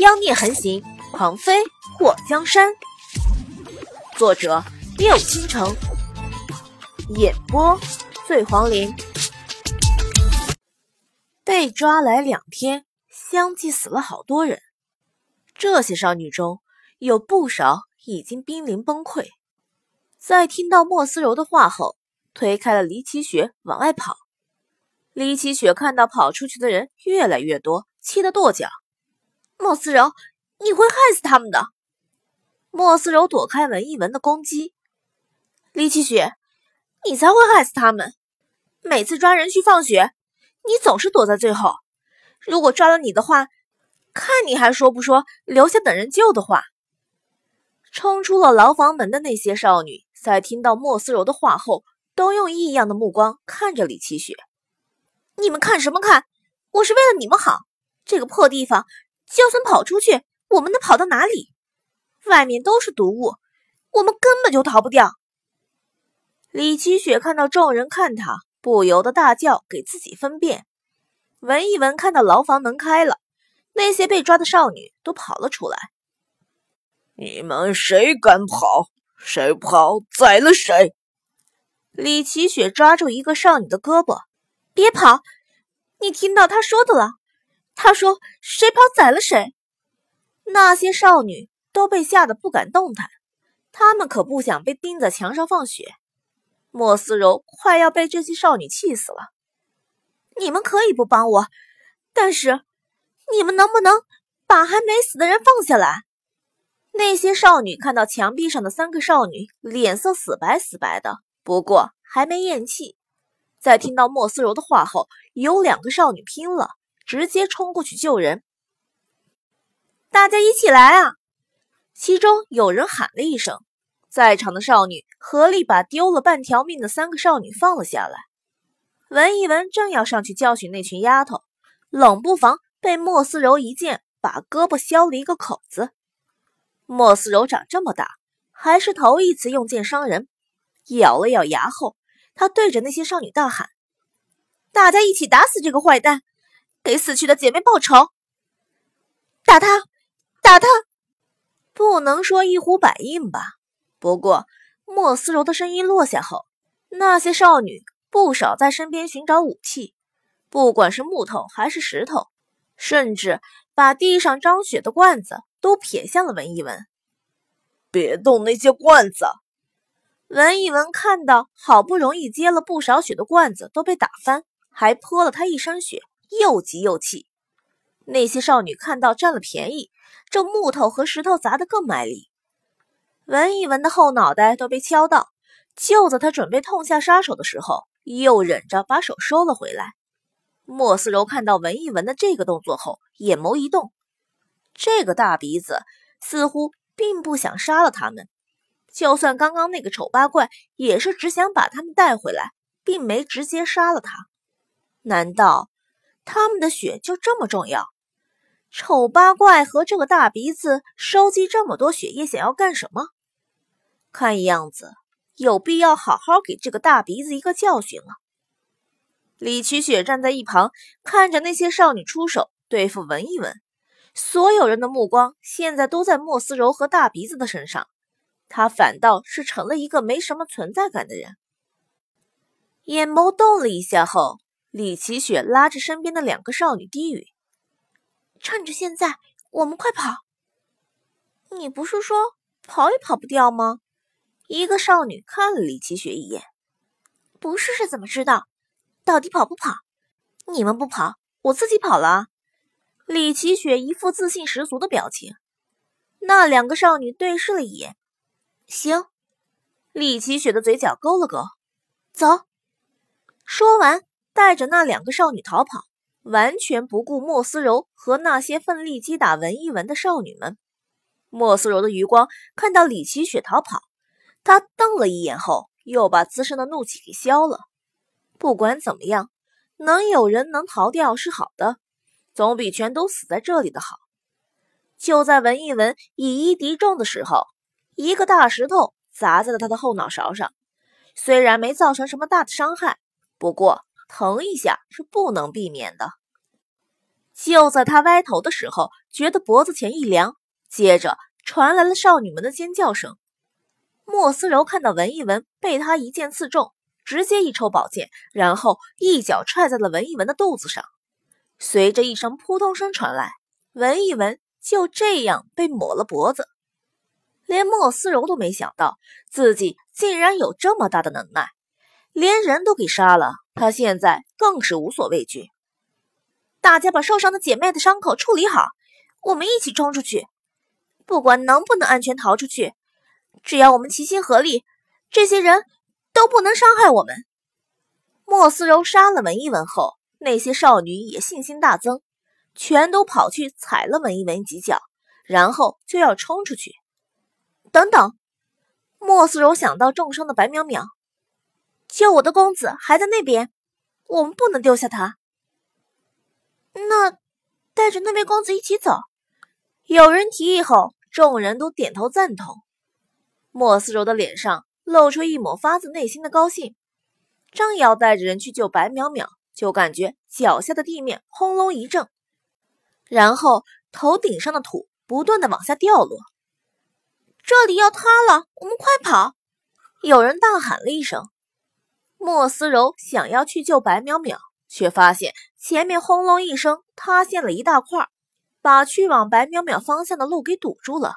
妖孽横行，狂飞过江山。作者：六倾城，演播：醉黄林。被抓来两天，相继死了好多人。这些少女中有不少已经濒临崩溃。在听到莫思柔的话后，推开了李奇雪往外跑。李奇雪看到跑出去的人越来越多，气得跺脚。莫思柔，你会害死他们的。莫思柔躲开文一文的攻击。李奇雪，你才会害死他们。每次抓人去放血，你总是躲在最后。如果抓了你的话，看你还说不说留下等人救的话。冲出了牢房门的那些少女，在听到莫思柔的话后，都用异样的目光看着李奇雪。你们看什么看？我是为了你们好。这个破地方。就算跑出去，我们能跑到哪里？外面都是毒物，我们根本就逃不掉。李奇雪看到众人看他，不由得大叫，给自己分辨。闻一闻，看到牢房门开了，那些被抓的少女都跑了出来。你们谁敢跑？谁跑宰了谁！李奇雪抓住一个少女的胳膊，别跑！你听到他说的了。他说：“谁跑宰了谁。”那些少女都被吓得不敢动弹，她们可不想被钉在墙上放血。莫思柔快要被这些少女气死了。你们可以不帮我，但是你们能不能把还没死的人放下来？那些少女看到墙壁上的三个少女，脸色死白死白的，不过还没咽气。在听到莫思柔的话后，有两个少女拼了。直接冲过去救人！大家一起来啊！其中有人喊了一声，在场的少女合力把丢了半条命的三个少女放了下来。文一文正要上去教训那群丫头，冷不防被莫思柔一剑把胳膊削了一个口子。莫思柔长这么大，还是头一次用剑伤人，咬了咬牙后，他对着那些少女大喊：“大家一起打死这个坏蛋！”给死去的姐妹报仇！打他，打他！不能说一呼百应吧。不过莫思柔的声音落下后，那些少女不少在身边寻找武器，不管是木头还是石头，甚至把地上张血的罐子都撇向了文一文。别动那些罐子！文一文看到好不容易接了不少血的罐子都被打翻，还泼了他一身血。又急又气，那些少女看到占了便宜，这木头和石头砸得更卖力。文一文的后脑袋都被敲到，就在他准备痛下杀手的时候，又忍着把手收了回来。莫思柔看到文一文的这个动作后，眼眸一动，这个大鼻子似乎并不想杀了他们，就算刚刚那个丑八怪，也是只想把他们带回来，并没直接杀了他。难道？他们的血就这么重要？丑八怪和这个大鼻子收集这么多血液，想要干什么？看样子有必要好好给这个大鼻子一个教训了。李奇雪站在一旁，看着那些少女出手对付文一文，所有人的目光现在都在莫思柔和大鼻子的身上，他反倒是成了一个没什么存在感的人。眼眸动了一下后。李奇雪拉着身边的两个少女低语：“趁着现在，我们快跑！你不是说跑也跑不掉吗？”一个少女看了李奇雪一眼：“不试试怎么知道？到底跑不跑？你们不跑，我自己跑了。”李奇雪一副自信十足的表情。那两个少女对视了一眼：“行。”李奇雪的嘴角勾了勾：“走。”说完。带着那两个少女逃跑，完全不顾莫思柔和那些奋力击打文一文的少女们。莫思柔的余光看到李奇雪逃跑，她瞪了一眼后，又把自身的怒气给消了。不管怎么样，能有人能逃掉是好的，总比全都死在这里的好。就在文一文以一敌众的时候，一个大石头砸在了他的后脑勺上，虽然没造成什么大的伤害，不过。疼一下是不能避免的。就在他歪头的时候，觉得脖子前一凉，接着传来了少女们的尖叫声。莫思柔看到文一文被他一剑刺中，直接一抽宝剑，然后一脚踹在了文一文的肚子上。随着一声扑通声传来，文一文就这样被抹了脖子。连莫思柔都没想到自己竟然有这么大的能耐，连人都给杀了，他现在更是无所畏惧。大家把受伤的姐妹的伤口处理好，我们一起冲出去。不管能不能安全逃出去，只要我们齐心合力，这些人都不能伤害我们。莫思柔杀了文一文后，那些少女也信心大增，全都跑去踩了文一文几脚，然后就要冲出去。等等，莫思柔想到重伤的白淼淼，救我的公子还在那边，我们不能丢下他。那带着那位公子一起走。有人提议后，众人都点头赞同。莫思柔的脸上露出一抹发自内心的高兴，正要带着人去救白淼淼，就感觉脚下的地面轰隆一震，然后头顶上的土不断的往下掉落。这里要塌了，我们快跑！有人大喊了一声。莫思柔想要去救白淼淼。却发现前面轰隆一声塌陷了一大块，把去往白淼淼方向的路给堵住了。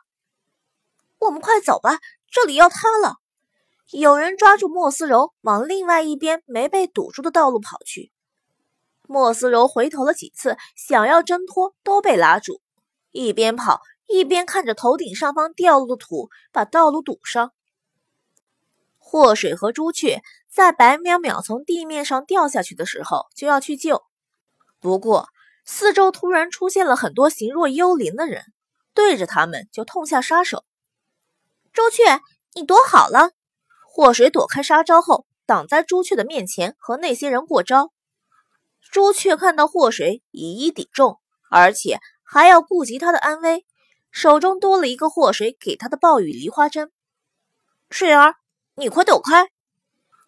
我们快走吧，这里要塌了！有人抓住莫思柔，往另外一边没被堵住的道路跑去。莫思柔回头了几次，想要挣脱，都被拉住。一边跑一边看着头顶上方掉落的土，把道路堵上。祸水和朱雀在白淼淼从地面上掉下去的时候就要去救，不过四周突然出现了很多形若幽灵的人，对着他们就痛下杀手。朱雀，你躲好了！祸水躲开杀招后，挡在朱雀的面前和那些人过招。朱雀看到祸水以一抵众，而且还要顾及他的安危，手中多了一个祸水给他的暴雨梨花针。水儿。你快躲开！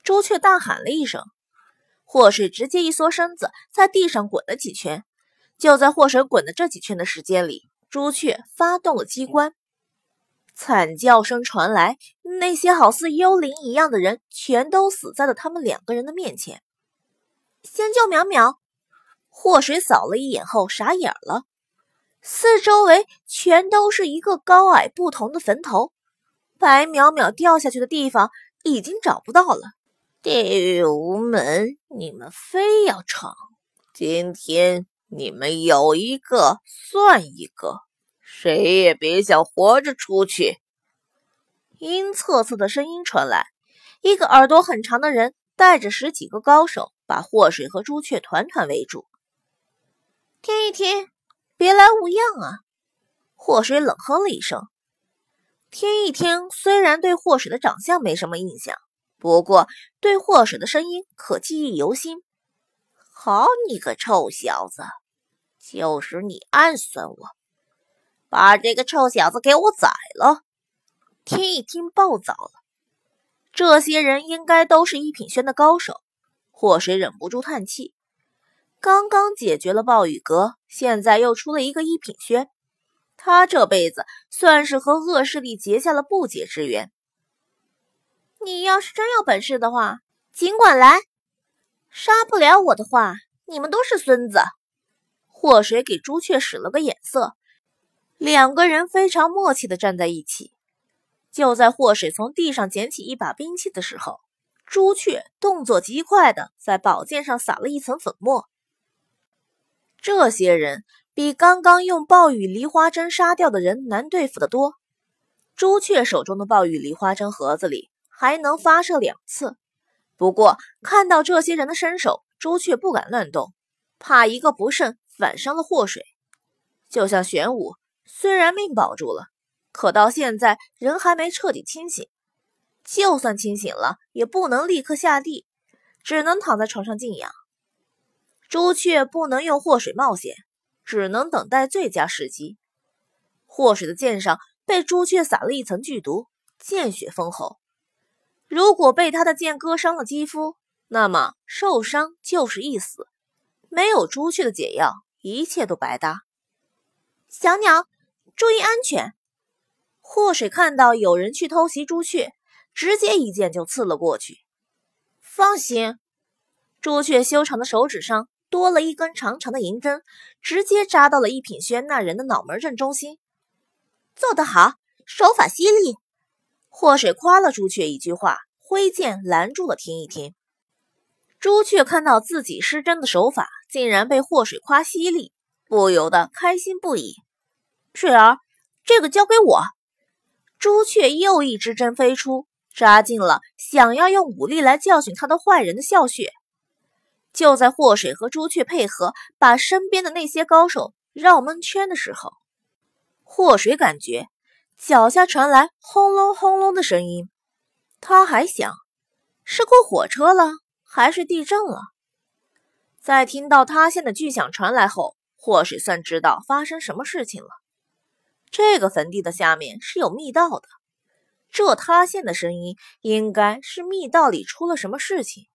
朱雀大喊了一声，祸水直接一缩身子，在地上滚了几圈。就在祸水滚的这几圈的时间里，朱雀发动了机关，惨叫声传来，那些好似幽灵一样的人全都死在了他们两个人的面前。先救淼淼！祸水扫了一眼后傻眼了，四周围全都是一个高矮不同的坟头。白淼淼掉下去的地方已经找不到了。地狱无门，你们非要闯，今天你们有一个算一个，谁也别想活着出去。阴恻恻的声音传来，一个耳朵很长的人带着十几个高手，把祸水和朱雀团团围住。听一听，别来无恙啊！祸水冷哼了一声。天一听虽然对祸水的长相没什么印象，不过对祸水的声音可记忆犹新。好你个臭小子，就是你暗算我，把这个臭小子给我宰了！天一听暴躁了，这些人应该都是一品轩的高手。祸水忍不住叹气，刚刚解决了暴雨阁，现在又出了一个一品轩。他这辈子算是和恶势力结下了不解之缘。你要是真有本事的话，尽管来；杀不了我的话，你们都是孙子。祸水给朱雀使了个眼色，两个人非常默契的站在一起。就在祸水从地上捡起一把兵器的时候，朱雀动作极快的在宝剑上撒了一层粉末。这些人。比刚刚用暴雨梨花针杀掉的人难对付的多。朱雀手中的暴雨梨花针盒子里还能发射两次，不过看到这些人的身手，朱雀不敢乱动，怕一个不慎反伤了祸水。就像玄武，虽然命保住了，可到现在人还没彻底清醒，就算清醒了，也不能立刻下地，只能躺在床上静养。朱雀不能用祸水冒险。只能等待最佳时机。祸水的剑上被朱雀撒了一层剧毒，见血封喉。如果被他的剑割伤了肌肤，那么受伤就是一死。没有朱雀的解药，一切都白搭。小鸟，注意安全！祸水看到有人去偷袭朱雀，直接一剑就刺了过去。放心，朱雀修长的手指上多了一根长长的银针，直接扎到了一品轩那人的脑门正中心。做得好，手法犀利！祸水夸了朱雀一句话，挥剑拦住了听一听。朱雀看到自己施针的手法竟然被祸水夸犀利，不由得开心不已。水儿，这个交给我。朱雀又一支针飞出，扎进了想要用武力来教训他的坏人的笑穴。就在祸水和朱雀配合，把身边的那些高手绕蒙圈的时候，祸水感觉。脚下传来轰隆轰隆的声音，他还想是过火车了，还是地震了。在听到塌陷的巨响传来后，祸水算知道发生什么事情了。这个坟地的下面是有密道的，这塌陷的声音应该是密道里出了什么事情。